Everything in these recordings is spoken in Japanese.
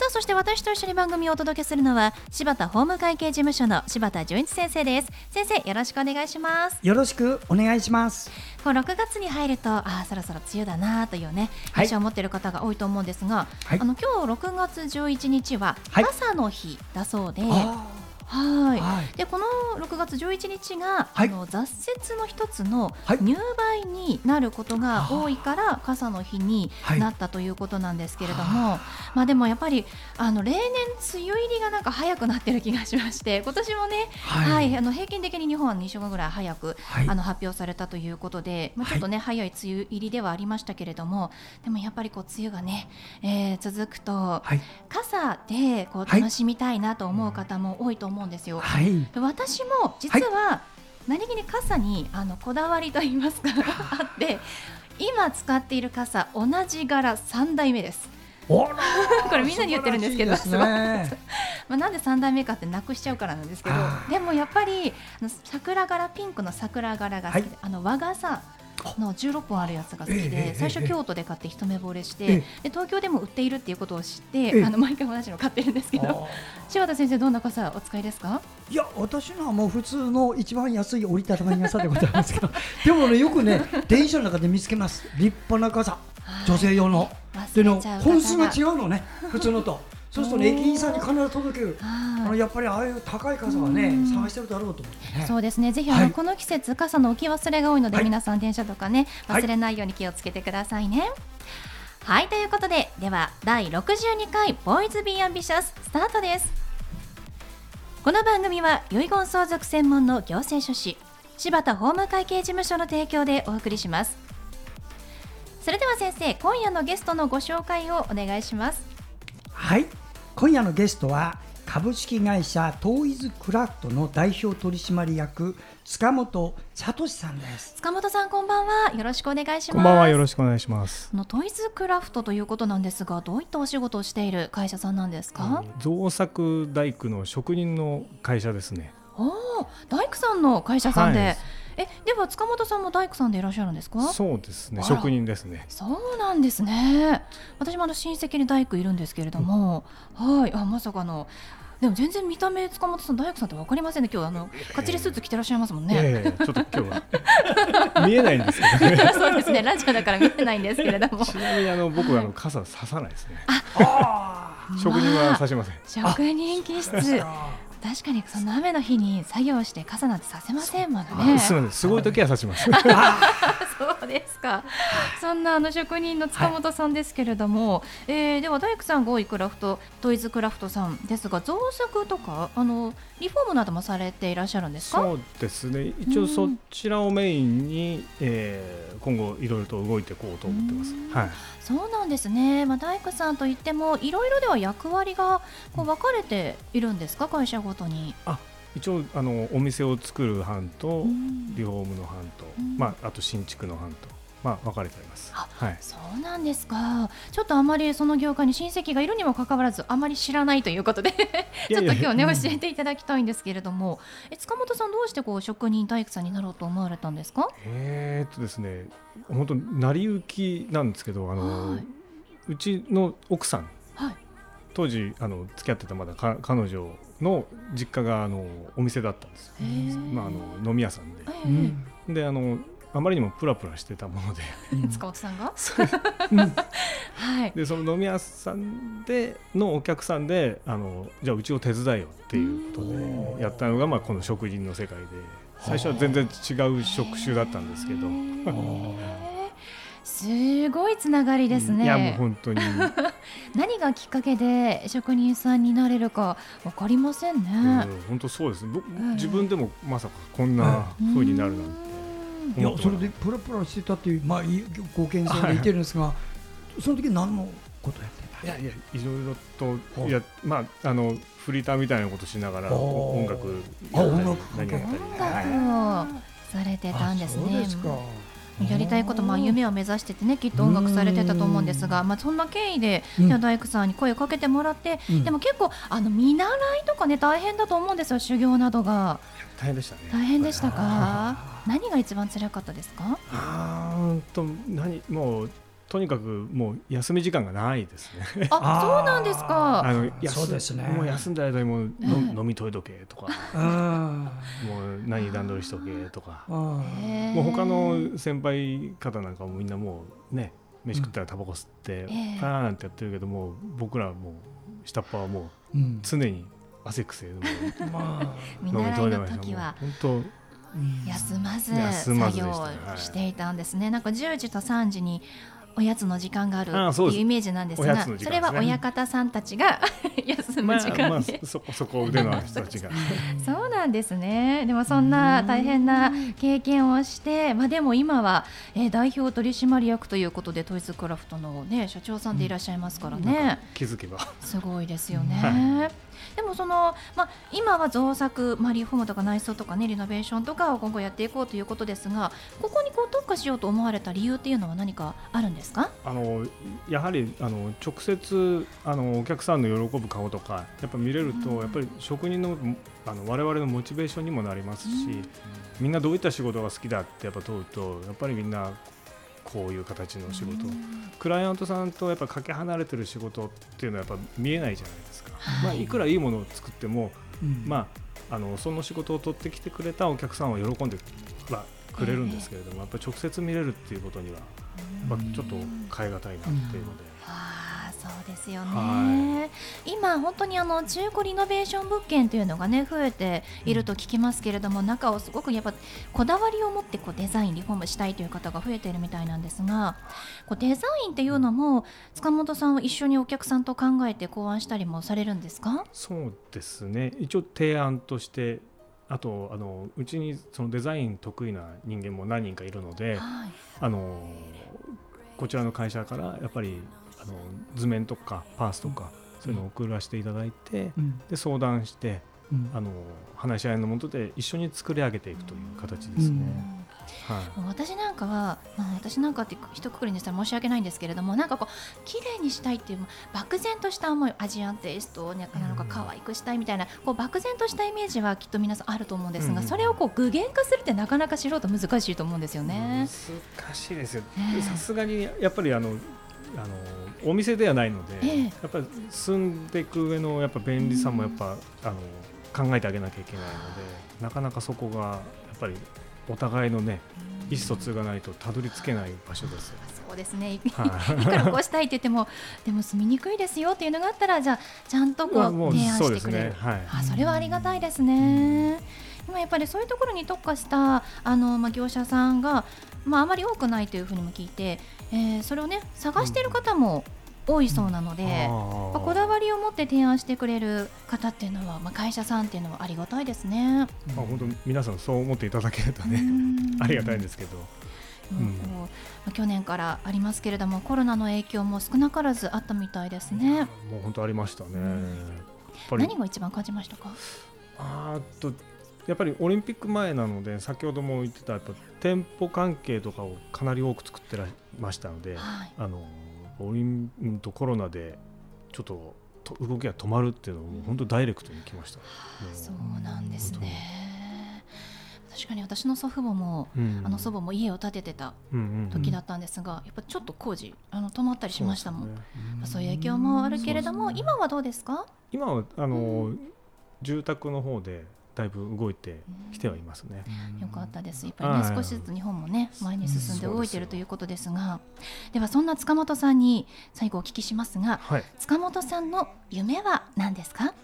さあそして私と一緒に番組をお届けするのは柴田法務会計事務所の柴田純一先生です。先生よろしくお願いします。よろしくお願いします。こう6月に入るとああそろそろ梅雨だなというね印象を持っている方が多いと思うんですが、はい、あの今日6月11日は傘の日だそうで、はいはい、でこの6月11日が、はい、あの挫折の一つの入梅になることが多いから、傘の日になったということなんですけれども、まあでもやっぱりあの例年梅雨入りがなんか早くなってる気がしまして 今年もね、はい。あの平均的に日本は2週間ぐらい早く、あの発表されたということで、まあ、ちょっとね、早い梅雨入りではありましたけれどもでもやっぱりこう梅雨がね、えー、続くと、傘でこう楽しみたいなと思う方も多いと思うんですよ。はい、私も実は、何気に傘にあのこだわりと言いますか あって今使っている傘同じ柄3代目です。これみんなに言ってるんですけど、ね、まあなんで3代目かってなくしちゃうからなんですけどでもやっぱり桜柄ピンクの桜柄が好きで、はい、あの和傘の16本あるやつが好きで、最初京都で買って一目惚れして、で東京でも売っているっていうことを知って、あの毎回同じの買ってるんですけど柴田先生どんな傘お使いですか？いや私のはもう普通の一番安い折りたたみ傘でございますけど でもねよくね電車の中で見つけます。立派な傘。女性用の。での本数が。違うのね普通のと。そうすると、駅員さんに必ず届ける、あのやっぱりああいう高い傘はね、探してるだろうと思ってね。そうですね、ぜひあの、この季節、傘の置き忘れが多いので、皆さん、電車とかね、忘れないように気をつけてくださいね。はい、ということで、では、第62回、ボーイズ・ビー・アンビシャス、スタートです。この番組は、遺言相続専門の行政書士、柴田法務会計事務所の提供でお送りします。それでは先生、今夜のゲストのご紹介をお願いします。はい。今夜のゲストは株式会社トーイズクラフトの代表取締役塚本聡さんです。塚本さんこんばんは。よろしくお願いします。こんばんは。よろしくお願いします。のトイズクラフトということなんですがどういったお仕事をしている会社さんなんですか、造作大工の職人の会社ですね。おお大工さんの会社さんで、はいえでは塚本さんも大工さんでいらっしゃるんですか？そうですね。職人ですね。そうなんですね。私もあの親戚に大工いるんですけれども、うん、はい。あまさかの。でも全然見た目塚本さん大工さんってわかりませんね今日あのかっちりスーツ着てらっしゃいますもんね、えー、ちょっと今日は見えないんですけど、ね、そうですね。ラジオだから見えないんですけれども。ちなみにあの僕はあの傘ささないですね。あ職人はさしません、職人気質確かにその雨の日に作業して傘なんてさせませんもんね。すごい時はさします。そうですか。そんなあの職人の塚本さんですけれども、はい、えー、では大工さん5位クラフトトイズクラフトさんですが造作とかあのリフォームなどもされていらっしゃるんですか？そうですね。一応そちらをメインに、えー、今後いろいろと動いていこうと思ってます。はい。そうなんですね。まあ大工さんといってもいろいろでは役割がこう分かれているんですか？会社ごとに。あ、一応あのお店を作る班とリフォームの班と、まああと新築の班と。まあ、分かれております。はい、そうなんですか。ちょっとあまりその業界に親戚がいるにもかかわらず、あまり知らないということで ちょっと今日ね、教えていただきたいんですけれども。え、塚本さん、どうしてこう職人大工さんになろうと思われたんですか？えー、っとですね、本当成り行きなんですけど、あの、はい、うちの奥さん。はい、当時、あの付き合ってたまだか、彼女の実家があのお店だったんです。まあ、あの飲み屋さんで。で、あのあまりにもプラプラしてたもので。塚本さんが？はい、でその飲み屋さんでのお客さんであのじゃあうちを手伝えよっていうことでやったのが、まあ、この食人の世界で。最初は全然違う職種だったんですけど。すごいつながりですね。いやもう本当に。何がきっかけで職人さんになれるかわかりませんね。本当そうです。自分でもまさかこんな風になるなんて。いやそれでプラプラしてたっていう、まあ、ご健全でいてるんですが、はい、その時何のことやっていやいやいろいろといやまああのフリーターみたいなことしながら音楽やったり何やったり、はい、されてたんですね。やりたいことまあ夢を目指しててねきっと音楽されてたと思うんですが、まあ、そんな経緯で、うん、大工さんに声をかけてもらって、うん、でも結構あの見習いとかね大変だと思うんですよ修行などが。大変でしたね。大変でしたか？何が一番辛かったですか？あーと何もうとにかくもう休み時間がないですね。あ、そうなんですか。あのそうですね。もう休んだ間にもう、飲みといとけとか、もう何段取りしとけとか、もう他の先輩方なんかもみんなもうね、飯食ったらタバコ吸って、パーなんてやってるけども、僕らはもう下っ端はもう常に汗くせでも 飲みといてました。本当。休まず作業していたんですね。なんか10時と3時におやつの時間があるっていうイメージなんですが、ね、それは親方さんたちが 休む時間で、まあまあ、そこそこ腕のある人たちが。そうなんですね。でもそんな大変な経験をしてまあでも今は、えー、代表取締役ということでトイズクラフトのね社長さんでいらっしゃいますからね、うん、気づけば。すごいですよね、はいでもその、まあ、今は造作、まあ、リフォームとか内装とか、ね、リノベーションとかを今後やっていこうということですがここにこう特化しようと思われた理由っていうのは何かあるんですか？あのやはりあの直接あのお客さんの喜ぶ顔とかやっぱ見れると、うん、やっぱり職人のあの我々のモチベーションにもなりますし、うん、みんなどういった仕事が好きだってやっぱ問うとやっぱりみんなこういう形の仕事、クライアントさんとやっぱかけ離れてる仕事っていうのはやっぱ見えないじゃないですか、はいまあ、い。くらいいものを作っても、うん、まあ、あのその仕事を取ってきてくれたお客さんは喜んではくれるんですけれども、やっぱ直接見れるっていうことには、まあ、ちょっと変え難いなっていうので。そうですよね、はい、今、本当にあの中古リノベーション物件というのが、ね、増えていると聞きますけれども、うん、中をすごくやっぱこだわりを持ってこうデザイン、リフォームしたいという方が増えているみたいなんですがこうデザインっていうのも塚本さんは一緒にお客さんと考えて考案したりもされるんですか？そうですね。一応提案としてあとあのうちにそのデザイン得意な人間も何人かいるので、はい、あのこちらの会社からやっぱりあの図面とかパースとか、そういうのを送らせていただいて、で相談して、あの話し合いのもとで一緒に作り上げていくという形ですね。はい、私なんかは、まあ、私なんかって一括りにしたら申し訳ないんですけれどもなんかこう綺麗にしたいっていう漠然とした思いアジアンテイストをなのか可愛くしたいみたいなこう漠然としたイメージはきっと皆さんあると思うんですが、うん、それをこう具現化するってなかなか素人難しいと思うんですよね。難しいですよ。さすがにやっぱりあのあのお店ではないので、えー、やっぱり住んでいく上のやっぱ便利さもやっぱ、うん、あの考えてあげなきゃいけないのでなかなかそこがやっぱりお互いのね意思疎通がないとたどり着けない場所ですそうですね、い、くらこうしたいって言ってもでも住みにくいですよっていうのがあったらじゃあちゃんとこう提案してくれる、ね。はい、あそれはありがたいですね。今やっぱりそういうところに特化したあの、まあ、業者さんが、まあ、あまり多くないというふうにも聞いて、えー、それをね探している方も多いそうなので、まあ、こだわりを持って提案してくれる方っていうのは、まあ、会社さんっていうのはありがたいですね。まあ、本当皆さんそう思っていただけるとね ありがたいんですけど。うん、まあ、去年からありますけれどもコロナの影響も少なからずあったみたいですね。もう本当ありましたね。何が一番感じましたか？あとやっぱりオリンピック前なので先ほども言ってたやっぱ店舗関係とかをかなり多く作ってらましたので、はい、あのオリンとコロナでちょっと動きが止まるっていうのも本当ダイレクトに来ました、うん、そうなんですね。確かに私の祖父母も、うん、あの祖母も家を建ててた時だったんですが、やっぱちょっと工事あの止まったりしましたもん。そう、ね,、そういう影響もあるけれども、ね、今はどうですか？今はあの、うん、住宅の方でだいぶ動いてきてはいますね。よかったです。やっぱりね少しずつ日本もね前に進んで動いているということですが、ではそんな塚本さんに最後お聞きしますが、はい、塚本さんの夢は何ですか？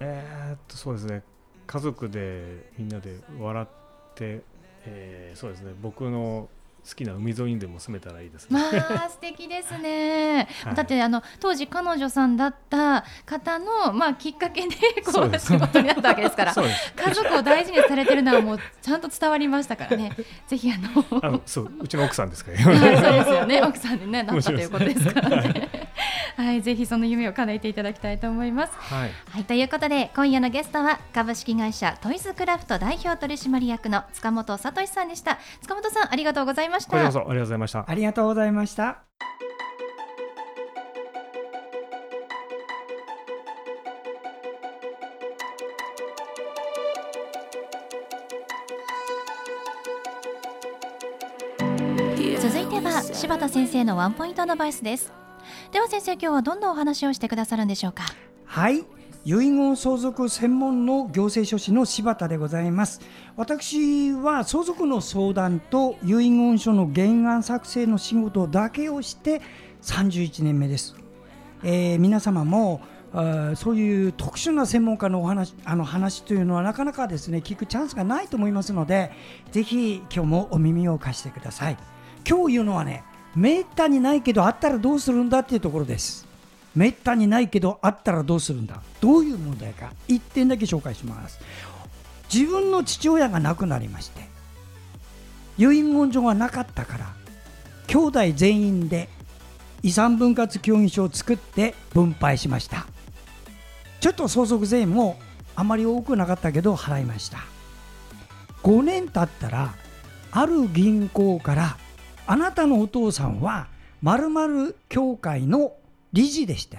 えー、っとそうですね家族でみんなで笑って、えー、そうですね僕の好きな海沿いにでも住めたらいいですね。まあ素敵ですね。はい、だってあの当時彼女さんだった方のまあきっかけで こう仕事になったわけですから、家族を大事にされてるのはもうちゃんと伝わりましたからね。ぜひあのあのそううちの奥さんですから。そうですよね奥さんにねなったということですからね。はい、ぜひその夢を叶えていただきたいと思います。はい、はい、ということで今夜のゲストは株式会社トイズクラフト代表取締役の塚本聡さんでした。塚本さんありがとうございました。ありがとうございました。ありがとうございました。続いては柴田先生のワンポイントアドバイスですでは先生今日はどんなお話をしてくださるんでしょうか？はい。遺言相続専門の行政書士の柴田でございます。私は相続の相談と遺言書の原案作成の仕事だけをして31年目です、えー、皆様もあそういう特殊な専門家のお話あの話というのはなかなかですね聞くチャンスがないと思いますのでぜひ今日もお耳を貸してください。今日言うのはねめったにないけどあったらどうするんだっていうところです。めったにないけどあったらどうするんだ。どういう問題か。1点だけ紹介します。自分の父親が亡くなりまして遺言書がなかったから兄弟全員で遺産分割協議書を作って分配しました。ちょっと相続税もあまり多くなかったけど払いました。5年経ったらある銀行からあなたのお父さんは〇〇協会の理事でして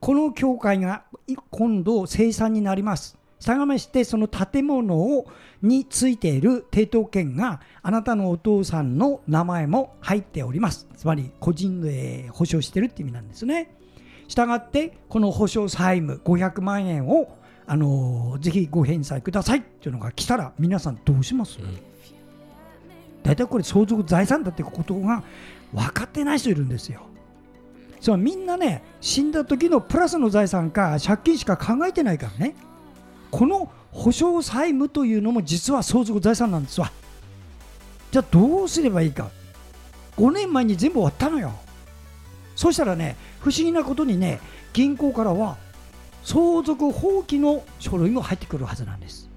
この協会が今度生産になります。したがめしてその建物をについている抵当権があなたのお父さんの名前も入っております。つまり個人で保証してるって意味なんですね。したがってこの保証債務500万円をあのぜひご返済くださいっていうのが来たら皆さんどうします、うん。大体これ相続財産だってことが分かってない人いるんですよ。そみんなね死んだ時のプラスの財産か借金しか考えてないからね。この保証債務というのも実は相続財産なんですわ。じゃあどうすればいいか。5年前に全部終わったのよ。そしたらね不思議なことにね銀行からは相続放棄の書類も入ってくるはずなんです。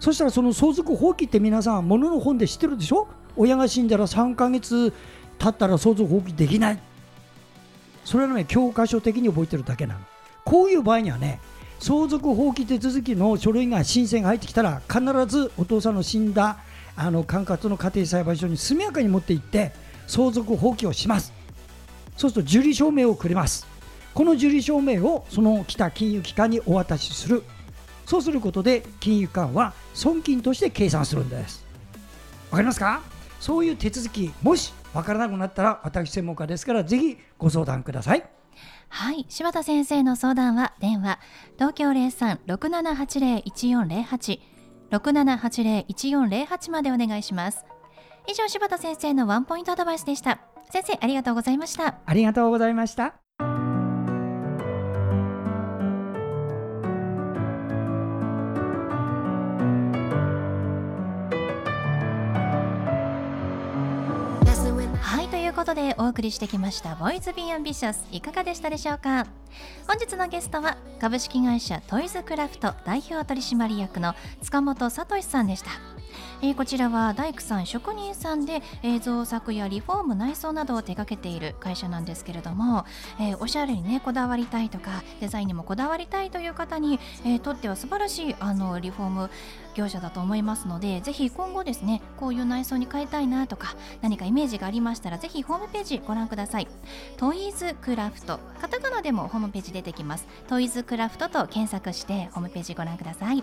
そしたらその相続放棄って皆さんものの本で知ってるでしょ？親が死んだら3ヶ月経ったら相続放棄できない。それはね教科書的に覚えてるだけなの。こういう場合にはね相続放棄手続きの書類が申請が入ってきたら必ずお父さんの死んだあの管轄の家庭裁判所に速やかに持って行って相続放棄をします。そうすると受理証明をくれます。この受理証明をその来た金融機関にお渡しする。そうすることで金融機関は損金として計算するんです。わかりますか？そういう手続きもしわからなくなったら私専門家ですからぜひご相談ください。はい柴田先生の相談は電話東京0367801408 6780-1408までお願いします。以上柴田先生のワンポイントアドバイスでした。先生ありがとうございました。ありがとうございましたことでお送りしてきましたボーイズビーアンビシャスいかがでしたでしょうか？本日のゲストは株式会社トイズクラフト代表取締役の塚本聡さんでした。えー、こちらは大工さん職人さんで映像作やリフォーム内装などを手掛けている会社なんですけれども、えー、おしゃれにねこだわりたいとかデザインにもこだわりたいという方に、え、とっては素晴らしいあのリフォーム業者だと思いますのでぜひ今後ですねこういう内装に変えたいなとか何かイメージがありましたらぜひホームページご覧ください。トイズクラフト。カタカナでもホームページ出てきます。トイズクラフトと検索してホームページご覧ください。